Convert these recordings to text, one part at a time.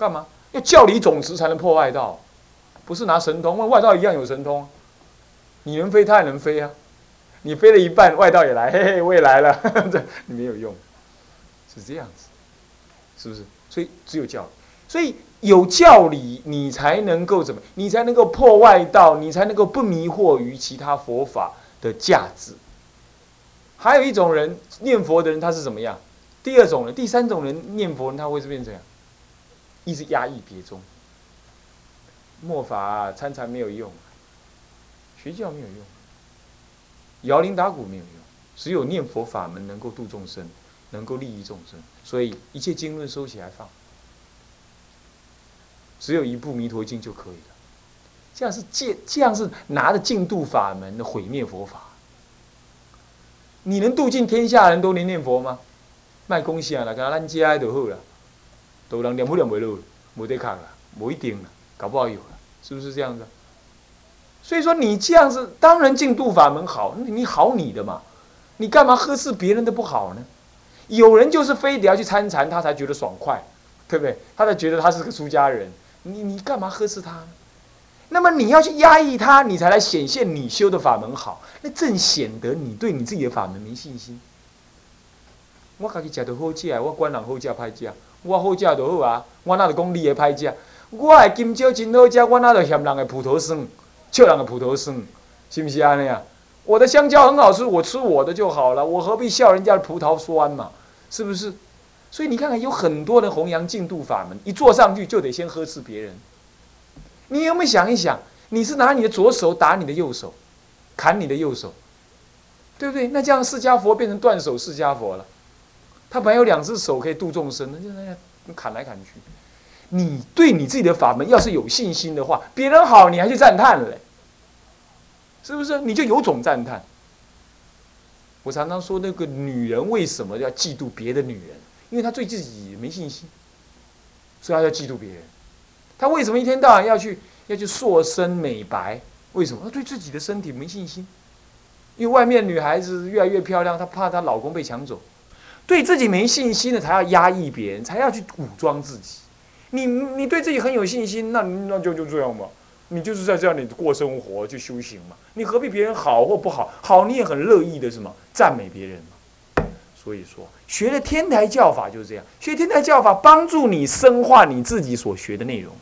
干嘛？要教理总持才能破外道，不是拿神通，外道一样有神通，你能飞，他也能飞啊。你飞了一半，外道也来，嘿嘿，我也来了，这你没有用，是这样子，是不是？所以只有教，所以有教理，你才能够怎么？你才能够破外道，你才能够不迷惑于其他佛法的价值。还有一种人念佛的人，他是怎么样？第二种人，第三种人念佛人，他会是变成怎样？一直压抑别宗，末法参禅没有用，学教没有用。摇铃打鼓没有用，只有念佛法门能够度众生，能够利益众生。所以一切经论收起来放，只有一部《弥陀经》就可以了。这样是借，这样是拿着净度法门的毁灭佛法。你能度尽天下人都能念佛吗？卖恭喜啊！来，跟咱家就好了，都人念不了没路，没得看了，没一定了，搞不好有了，是不是这样子？所以说你这样子，当然净度法门好，你好你的嘛，你干嘛呵斥别人的不好呢？有人就是非得要去参禅，他才觉得爽快，对不对？他才觉得他是个出家人，你你干嘛呵斥他呢？那么你要去压抑他，你才来显现你修的法门好，那正显得你对你自己的法门没信心。我家己食到好食，我管人好食歹食，我好食就好啊，我哪就讲你的歹食？我的金蕉真好食，我哪就嫌人的葡萄酸？就两个葡萄酸，是不是啊？那样，我的香蕉很好吃，我吃我的就好了，我何必笑人家的葡萄酸嘛？是不是？所以你看看，有很多人弘扬净度法门，一坐上去就得先呵斥别人。你有没有想一想？你是拿你的左手打你的右手，砍你的右手，对不对？那这样释迦佛变成断手释迦佛了。他本来有两只手可以度众生，那就那样砍来砍去。你对你自己的法门要是有信心的话，别人好你还去赞叹嘞，是不是？你就有种赞叹。我常常说，那个女人为什么要嫉妒别的女人？因为她对自己没信心，所以她要嫉妒别人。她为什么一天到晚要去要去塑身美白？为什么？她对自己的身体没信心。因为外面女孩子越来越漂亮，她怕她老公被抢走，对自己没信心的才要压抑别人，才要去武装自己。你你对自己很有信心，那那就就这样吧。你就是在这样里过生活，去修行嘛。你何必别人好或不好？好你也很乐意的什么赞美别人嘛。所以说，学了天台教法就是这样。学天台教法帮助你深化你自己所学的内容。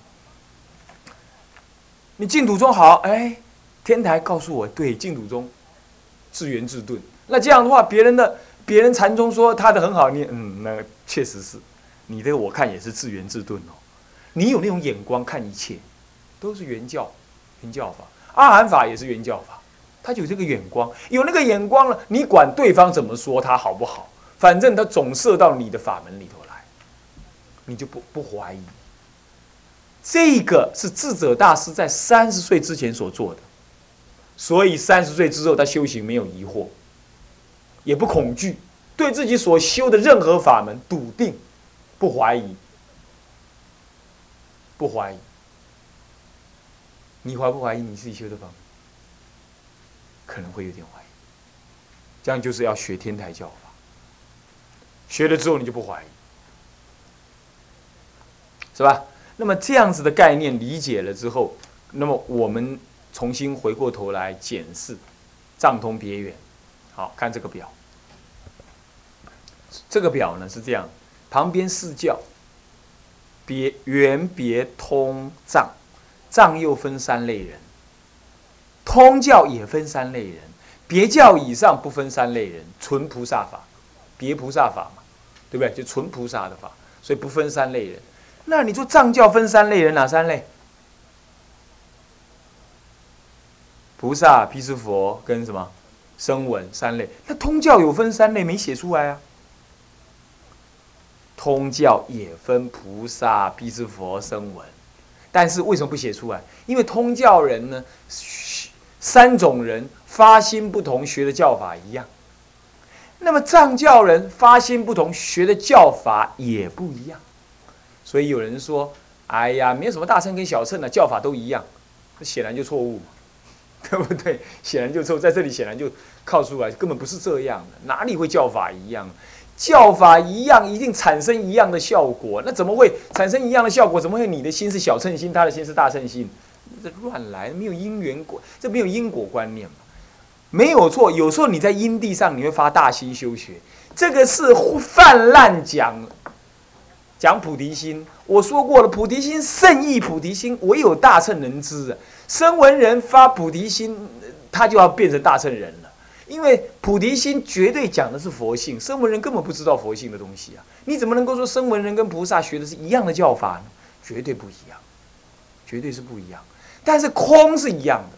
你净土中好，哎，天台告诉我，对净土中自圆自顿。那这样的话，别人的别人禅宗说他的很好，你嗯，那确实是。你这个我看也是自圆自顿哦。你有那种眼光看一切，都是原教，原教法。阿含法也是原教法，他有这个眼光，有那个眼光了，你管对方怎么说他好不好，反正他总射到你的法门里头来，你就不不怀疑。这个是智者大师在三十岁之前所做的，所以三十岁之后他修行没有疑惑，也不恐惧，对自己所修的任何法门笃定。不怀疑，不怀疑，你怀不怀疑你自己修的法门？可能会有点怀疑。这样就是要学天台教法，学了之后你就不怀疑，是吧？那么这样子的概念理解了之后，那么我们重新回过头来检视藏通别远。好看这个表，这个表呢是这样。旁边四教，别圆别通藏，藏又分三类人，通教也分三类人，别教以上不分三类人，纯菩萨法，别菩萨法嘛，对不对？就纯菩萨的法，所以不分三类人。那你说藏教分三类人，哪三类？菩萨、毗湿佛跟什么声闻三类？那通教有分三类，没写出来啊。通教也分菩萨、辟支佛、声闻，但是为什么不写出来？因为通教人呢，三种人发心不同，学的教法一样。那么藏教人发心不同，学的教法也不一样。所以有人说：“哎呀，没有什么大乘跟小乘的教法都一样。”这显然就错误嘛，对不对？显然就错，在这里显然就靠出来，根本不是这样的，哪里会教法一样？教法一样，一定产生一样的效果。那怎么会产生一样的效果？怎么会你的心是小乘心，他的心是大乘心？这乱来，没有因缘果，这没有因果观念嘛？没有错。有时候你在因地上，你会发大心修学，这个是泛滥讲讲菩提心。我说过了，菩提心胜意，菩提心唯有大乘人知。声闻人发菩提心，他就要变成大乘人了。因为菩提心绝对讲的是佛性，声闻人根本不知道佛性的东西啊！你怎么能够说声闻人跟菩萨学的是一样的教法呢？绝对不一样，绝对是不一样。但是空是一样的，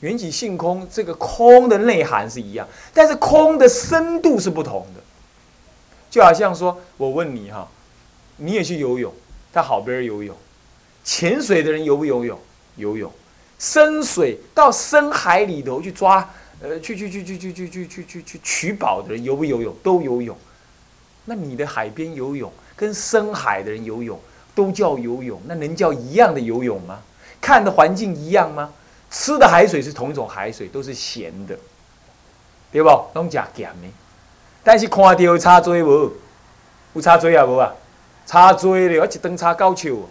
缘起性空，这个空的内涵是一样，但是空的深度是不同的。就好像说，我问你哈，你也去游泳，他好别人游泳，潜水的人游不游泳？游泳，深水到深海里头去抓。呃，去去去去去去去去去去取宝的人游不游泳？都游泳。那你的海边游泳跟深海的人游泳都叫游泳，那能叫一样的游泳吗？看的环境一样吗？吃的海水是同一种海水，都是咸的，对不？拢假咸的。但是看到有差多无？有差多啊无啊？差多了，而且灯差高球，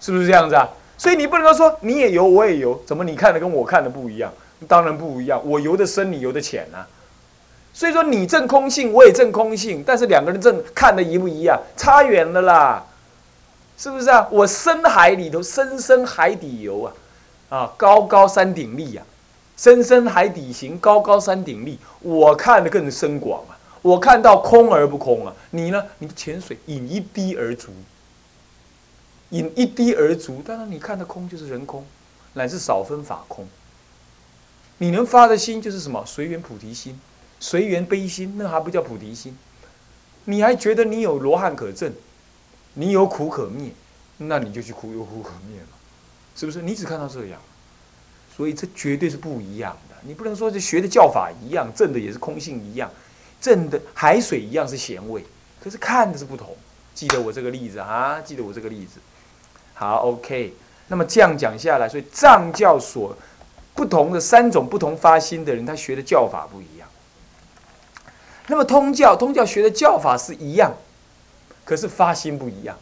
是不是这样子啊？所以你不能够说你也游我也游，怎么你看的跟我看的不一样？当然不一样，我游的深，你游的浅啊。所以说你证空性，我也证空性，但是两个人证看的一不一样，差远了啦，是不是啊？我深海里头，深深海底游啊，啊，高高山顶立呀，深深海底行，高高山顶立，我看的更深广啊，我看到空而不空啊。你呢？你潜水引一滴而足，引一滴而足，当然你看的空就是人空，乃是少分法空。你能发的心就是什么？随缘菩提心，随缘悲心，那还不叫菩提心？你还觉得你有罗汉可证，你有苦可灭，那你就去苦有苦可灭嘛，是不是？你只看到这样，所以这绝对是不一样的。你不能说这学的教法一样，证的也是空性一样，证的海水一样是咸味，可是看的是不同。记得我这个例子啊，记得我这个例子。好，OK。那么这样讲下来，所以藏教所。不同的三种不同发心的人，他学的教法不一样。那么通教，通教学的教法是一样，可是发心不一样。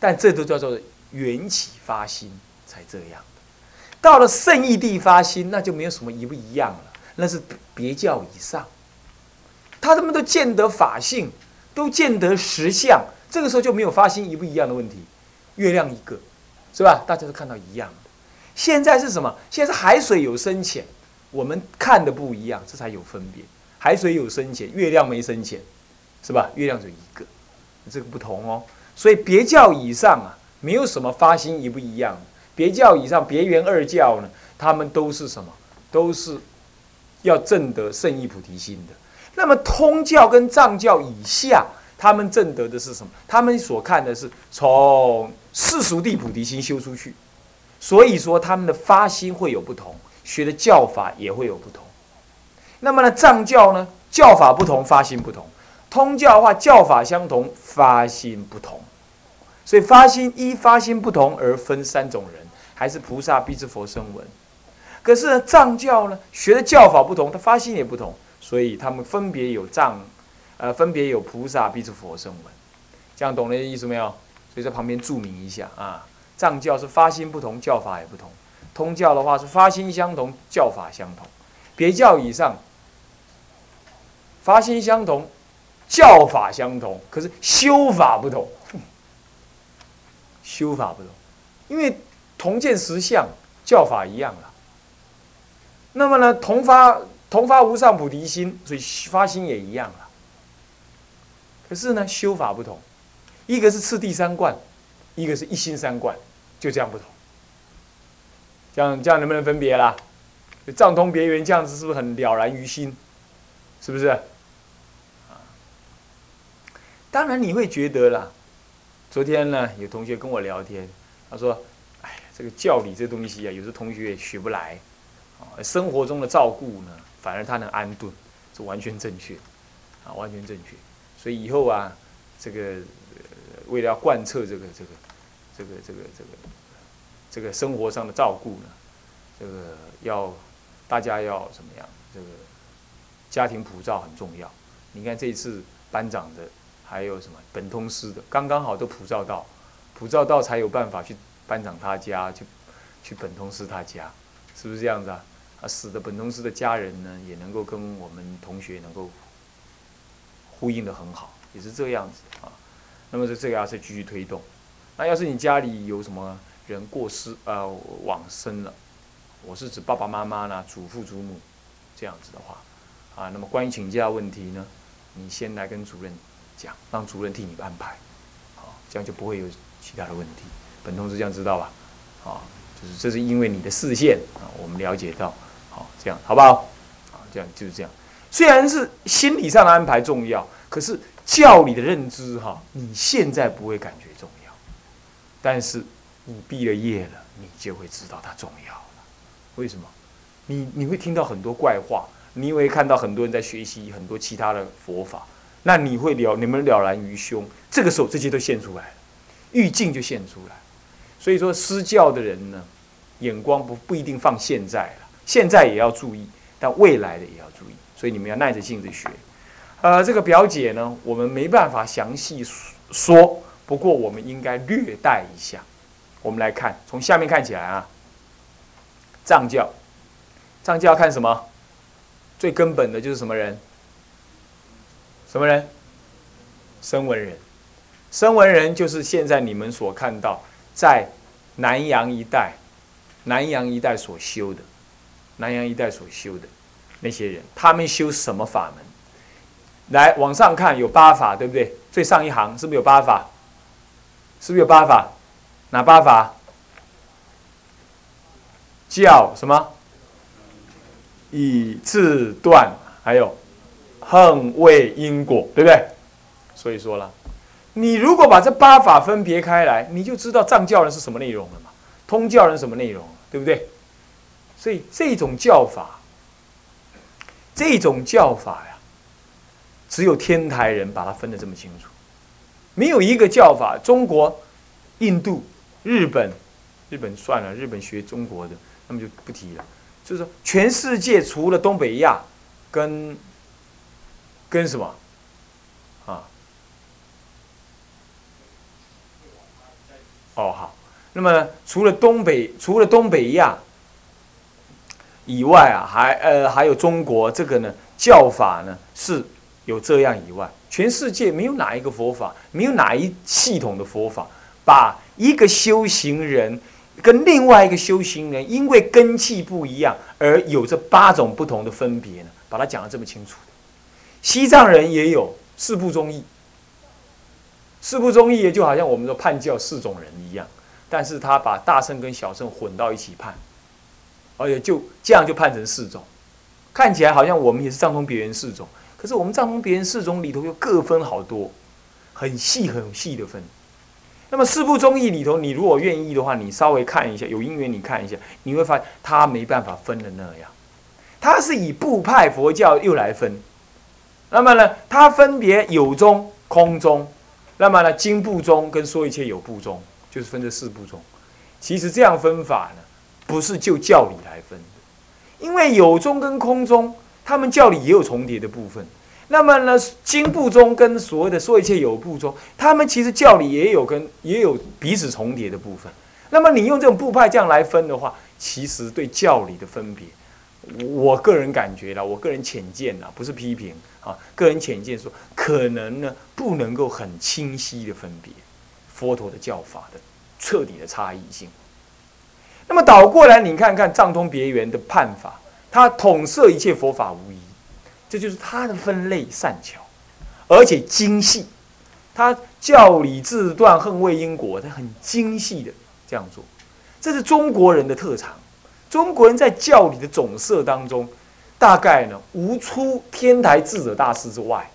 但这都叫做缘起发心才这样到了圣义地发心，那就没有什么一不一样了，那是别教以上。他们都见得法性，都见得实相，这个时候就没有发心一不一样的问题。月亮一个，是吧？大家都看到一样。现在是什么？现在是海水有深浅，我们看的不一样，这才有分别。海水有深浅，月亮没深浅，是吧？月亮就一个，这个不同哦。所以别教以上啊，没有什么发心一不一样。别教以上，别圆二教呢，他们都是什么？都是要证得圣意菩提心的。那么通教跟藏教以下，他们证得的是什么？他们所看的是从世俗地菩提心修出去。所以说，他们的发心会有不同，学的教法也会有不同。那么呢，藏教呢，教法不同，发心不同；通教的话，教法相同，发心不同。所以发心一发心不同而分三种人，还是菩萨、必之佛、声闻。可是呢，藏教呢，学的教法不同，他发心也不同，所以他们分别有藏，呃，分别有菩萨、必之佛、声闻。这样懂了意思没有？所以在旁边注明一下啊。藏教是发心不同，教法也不同；通教的话是发心相同，教法相同。别教以上，发心相同，教法相同，可是修法不同。修法不同，因为同见实相，教法一样了。那么呢，同发同发无上菩提心，所以发心也一样了。可是呢，修法不同，一个是次第三观。一个是一心三观，就这样不同。这样这样能不能分别啦？藏通别圆这样子是不是很了然于心？是不是？当然你会觉得啦。昨天呢，有同学跟我聊天，他说：“哎，这个教理这东西啊，有时同学也学不来。啊，生活中的照顾呢，反而他能安顿，是完全正确，啊，完全正确。所以以后啊，这个。”为了要贯彻这个这个这个这个这个这个生活上的照顾呢，这个要大家要怎么样？这个家庭普照很重要，你看这一次班长的，还有什么本通师的，刚刚好都普照到，普照到才有办法去班长他家，去去本通师他家，是不是这样子啊？啊，死的本通师的家人呢，也能够跟我们同学能够呼应的很好，也是这样子啊。那么这这个要是继续推动，那要是你家里有什么人过世呃往生了，我是指爸爸妈妈呢，祖父祖母这样子的话，啊，那么关于请假问题呢，你先来跟主任讲，让主任替你安排，好，这样就不会有其他的问题。本同志这样知道吧？啊，就是这是因为你的视线啊，我们了解到。好，这样好不好？啊，这样就是这样。虽然是心理上的安排重要，可是教理的认知哈，你现在不会感觉重要，但是你毕了业了，你就会知道它重要了。为什么？你你会听到很多怪话，你会看到很多人在学习很多其他的佛法，那你会了你们了然于胸。这个时候，这些都现出来了，欲境就现出来。所以说，施教的人呢，眼光不不一定放现在了。现在也要注意，但未来的也要注意，所以你们要耐着性子学。呃，这个表姐呢，我们没办法详细说，不过我们应该略带一下。我们来看，从下面看起来啊，藏教，藏教看什么？最根本的就是什么人？什么人？声闻人。声闻人就是现在你们所看到在南洋一带，南洋一带所修的。南洋一带所修的那些人，他们修什么法门？来往上看，有八法，对不对？最上一行是不是有八法？是不是有八法？哪八法？教什么？以自断，还有恨为因果，对不对？所以说了，你如果把这八法分别开来，你就知道藏教人是什么内容了嘛？通教人什么内容，对不对？所以这种教法，这种教法呀，只有天台人把它分得这么清楚，没有一个教法。中国、印度、日本，日本算了，日本学中国的，那么就不提了。就是说，全世界除了东北亚，跟跟什么啊？哦，好。那么除了东北，除了东北亚。以外啊，还呃还有中国这个呢教法呢是有这样以外，全世界没有哪一个佛法，没有哪一系统的佛法，把一个修行人跟另外一个修行人因为根气不一样而有这八种不同的分别呢，把它讲得这么清楚。西藏人也有四部宗义，四部宗义也就好像我们说判教四种人一样，但是他把大圣跟小圣混到一起判。而且就这样就判成四种，看起来好像我们也是藏通别人四种，可是我们藏通别人四种里头又各分好多，很细很细的分。那么四部宗义里头，你如果愿意的话，你稍微看一下，有因缘你看一下，你会发现他没办法分的那样，他是以部派佛教又来分。那么呢，他分别有中、空中，那么呢，经部中跟说一切有部中，就是分这四部中。其实这样分法呢。不是就教理来分的，因为有中跟空中，他们教理也有重叠的部分。那么呢，经部中跟所谓的说一切有部中，他们其实教理也有跟也有彼此重叠的部分。那么你用这种部派这样来分的话，其实对教理的分别，我个人感觉啦，我个人浅见啦，不是批评啊，个人浅见说，可能呢不能够很清晰的分别佛陀的教法的彻底的差异性。那么倒过来，你看看藏通别圆的判法，他统摄一切佛法无疑，这就是他的分类善巧，而且精细。他教理自断恨为因果，他很精细的这样做，这是中国人的特长。中国人在教理的总摄当中，大概呢无出天台智者大师之外。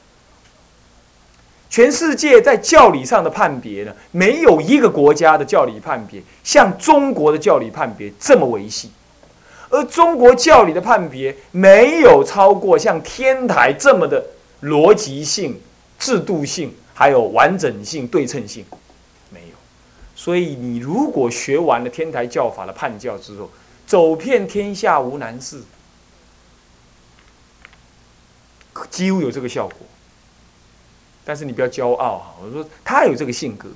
全世界在教理上的判别呢，没有一个国家的教理判别像中国的教理判别这么维系，而中国教理的判别没有超过像天台这么的逻辑性、制度性，还有完整性、对称性，没有。所以你如果学完了天台教法的判教之后，走遍天下无难事，几乎有这个效果。但是你不要骄傲哈。我说他有这个性格，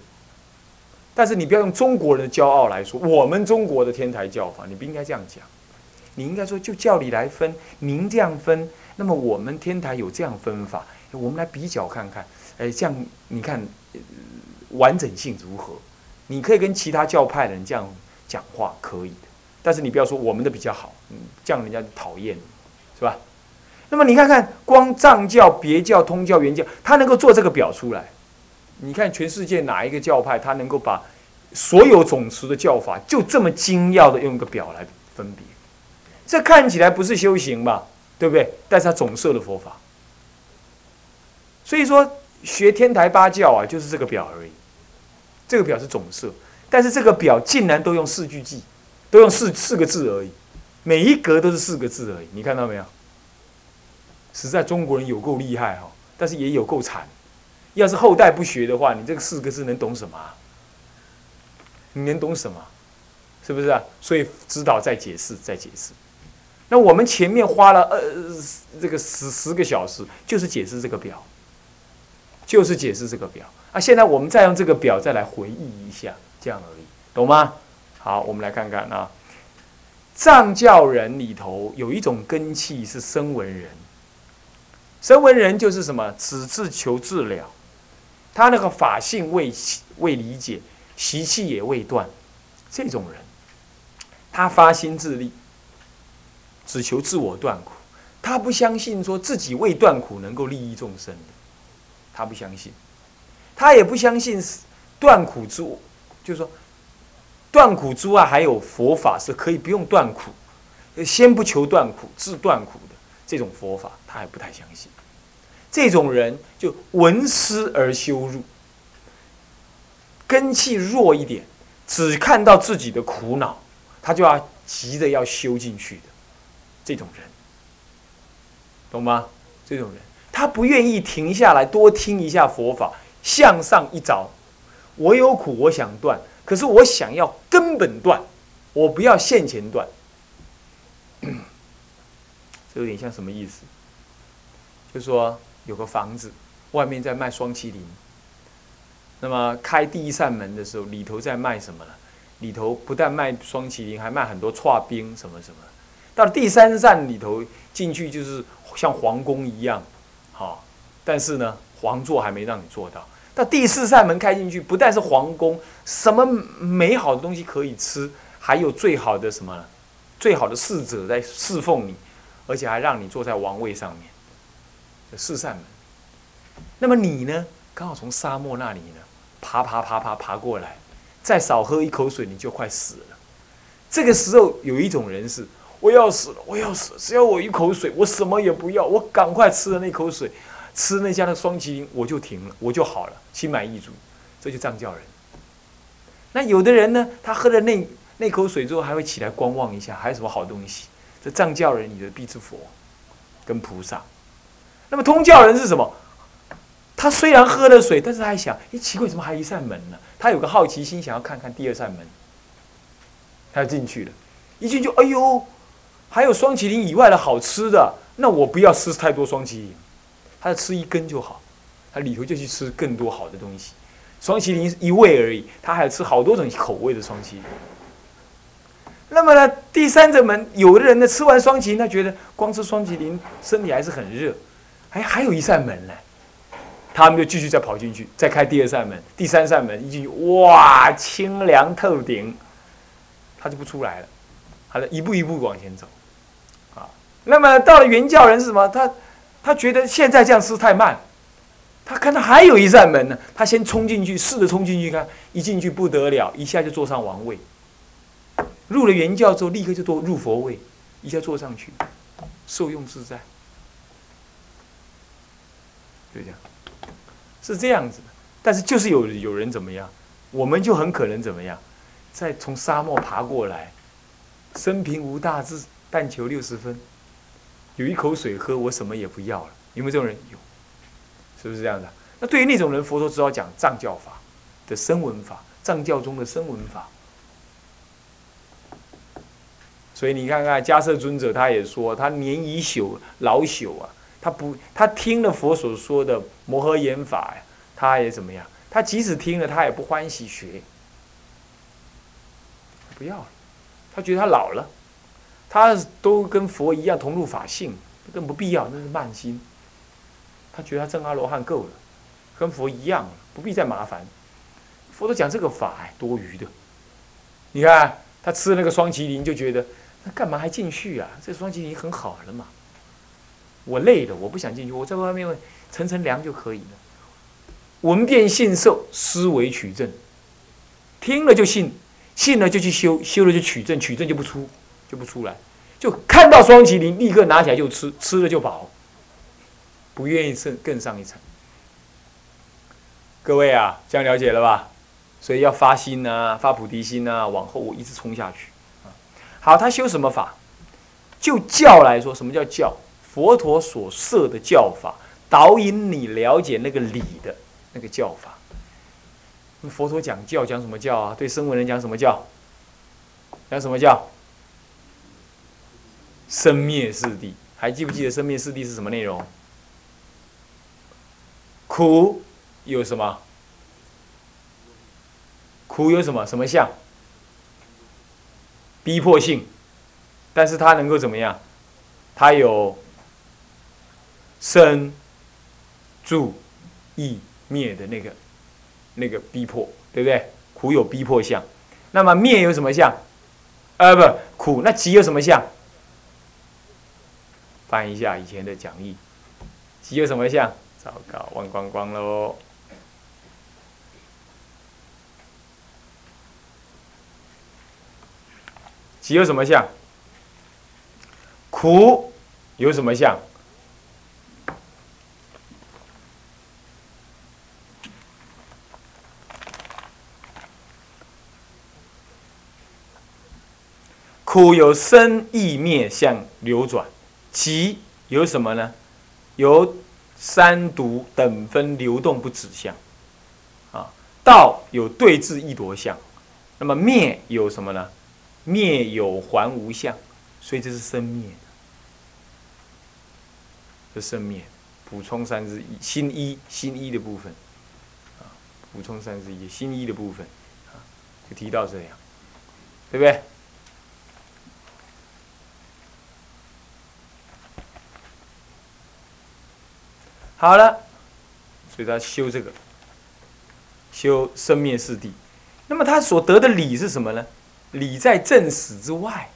但是你不要用中国人的骄傲来说我们中国的天台教法，你不应该这样讲。你应该说就教理来分，您这样分，那么我们天台有这样分法，我们来比较看看。哎，这样你看完整性如何？你可以跟其他教派的人这样讲话，可以的。但是你不要说我们的比较好，嗯，这样人家讨厌，是吧？那么你看看，光藏教、别教、通教、原教，他能够做这个表出来。你看全世界哪一个教派，他能够把所有总持的教法就这么精要的用一个表来分别？这看起来不是修行吧，对不对？但是它总摄的佛法。所以说学天台八教啊，就是这个表而已。这个表是总摄，但是这个表竟然都用四句记。都用四四个字而已，每一格都是四个字而已，你看到没有？实在中国人有够厉害哈，但是也有够惨。要是后代不学的话，你这个四个字能懂什么？你能懂什么？是不是啊？所以指导再解释，再解释。那我们前面花了呃这个十十个小时，就是解释这个表，就是解释这个表啊。现在我们再用这个表再来回忆一下，这样而已，懂吗？好，我们来看看啊，藏教人里头有一种根气是声闻人，声闻人就是什么？只自求自了，他那个法性未未理解，习气也未断，这种人，他发心自立，只求自我断苦，他不相信说自己未断苦能够利益众生的，他不相信，他也不相信断苦之，就是说。断苦之外，还有佛法是可以不用断苦，先不求断苦，自断苦的这种佛法，他还不太相信。这种人就闻思而修入，根气弱一点，只看到自己的苦恼，他就要急着要修进去的这种人，懂吗？这种人他不愿意停下来多听一下佛法，向上一找，我有苦，我想断。可是我想要根本断，我不要现前断，这有点像什么意思？就说有个房子，外面在卖双麒麟，那么开第一扇门的时候，里头在卖什么呢？里头不但卖双麒麟，还卖很多串冰什么什么。到了第三扇里头进去，就是像皇宫一样，好，但是呢，皇座还没让你做到。到第四扇门开进去，不但是皇宫，什么美好的东西可以吃，还有最好的什么，最好的侍者在侍奉你，而且还让你坐在王位上面。四扇门，那么你呢？刚好从沙漠那里呢，爬爬爬爬爬过来，再少喝一口水你就快死了。这个时候有一种人是，我要死了，我要死了，只要我一口水，我什么也不要，我赶快吃了那口水。吃那家的双麒麟，我就停了，我就好了，心满意足，这就藏教人。那有的人呢，他喝了那那口水之后，还会起来观望一下，还有什么好东西？这藏教人，你的必之佛跟菩萨。那么通教人是什么？他虽然喝了水，但是他还想：哎，奇怪，怎么还一扇门呢？他有个好奇心，想要看看第二扇门。他进去了，一进去，哎呦，还有双麒麟以外的好吃的，那我不要吃太多双麒麟。他吃一根就好，他里头就去吃更多好的东西。双麒麟一味而已，他还要吃好多种口味的双麒麟。那么呢，第三者门，有的人呢吃完双麒麟，他觉得光吃双麒麟身体还是很热，还还有一扇门呢，他们就继续再跑进去，再开第二扇门、第三扇门，一进去哇，清凉透顶，他就不出来了，好了，一步一步往前走，那么到了原教人是什么？他。他觉得现在这样吃太慢，他看到还有一扇门呢，他先冲进去，试着冲进去看，一进去不得了，一下就坐上王位。入了原教之后，立刻就坐入佛位，一下坐上去，受用自在，就这样，是这样子的。但是就是有有人怎么样，我们就很可能怎么样，再从沙漠爬过来，生平无大志，但求六十分。有一口水喝，我什么也不要了。有没有这种人？有，是不是这样的？那对于那种人，佛陀只好讲藏教法的声闻法，藏教中的声闻法。所以你看看迦摄尊者，他也说，他年已朽老朽啊，他不，他听了佛所说的摩诃言法呀，他也怎么样？他即使听了，他也不欢喜学，不要了。他觉得他老了，他都跟佛一样同入法性，更不必要，那是慢心。他觉得他正阿罗汉够了，跟佛一样了，不必再麻烦。佛都讲这个法，多余的。你看他吃那个双麒麟，就觉得那干嘛还进去啊？这双麒麟很好了嘛。我累了，我不想进去，我在外面乘乘凉就可以了。闻变信受，思维取证，听了就信，信了就去修，修了就取证，取证就不出，就不出来，就看到双麒麟，立刻拿起来就吃，吃了就饱。不愿意更更上一层，各位啊，这样了解了吧？所以要发心呐，发菩提心呐，往后我一直冲下去。好，他修什么法？就教来说，什么叫教？佛陀所设的教法，导引你了解那个理的那个教法。那佛陀讲教，讲什么教啊？对声闻人讲什么教？讲什么教？生灭四谛，还记不记得生灭四谛是什么内容？苦有什么？苦有什么？什么相？逼迫性，但是它能够怎么样？它有生、住、异、灭的那个那个逼迫，对不对？苦有逼迫相，那么灭有什么相？呃，不，苦那集有什么相？翻一下以前的讲义，集有什么相？糟糕，忘光光喽！喜有什么相？苦有什么相？苦有生、意、灭相流转，集有什么呢？有。三毒等分流动不止相，啊，道有对治易夺相，那么灭有什么呢？灭有还无相，所以这是生灭的，这生灭补充三之一，新一新一的部分，啊，补充三之一新一的部分，啊，就提到这样，对不对？好了，所以他修这个，修生灭四谛。那么他所得的理是什么呢？理在正史之外，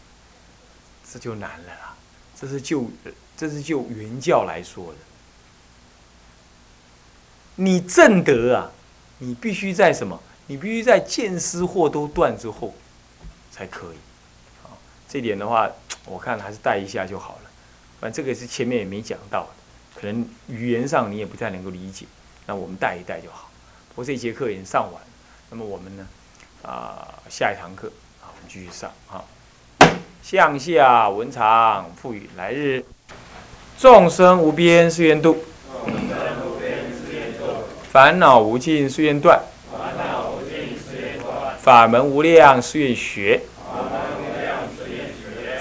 这就难了啦。这是就这是就原教来说的。你正德啊，你必须在什么？你必须在见思惑都断之后才可以。好，这点的话，我看还是带一下就好了。反正这个是前面也没讲到。可能语言上你也不太能够理解，那我们带一带就好。不过这节课已经上完，那么我们呢，啊，下一堂课啊，我们继续上啊。向下文长赋予来日，众生无边誓愿度，烦恼无尽誓愿断，法门无量誓愿学，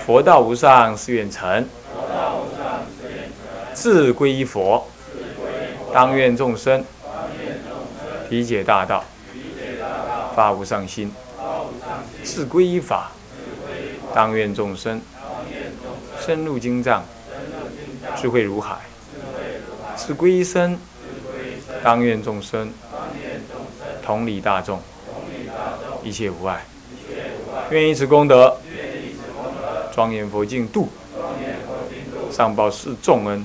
佛道无上誓愿成。自归佛，当愿众生理解大道，发无上心；自归法，当愿众生深入经藏，智慧如海；自归身，当愿众生同理大众，一切无碍。愿以此功德，庄严佛净土，上报四重恩。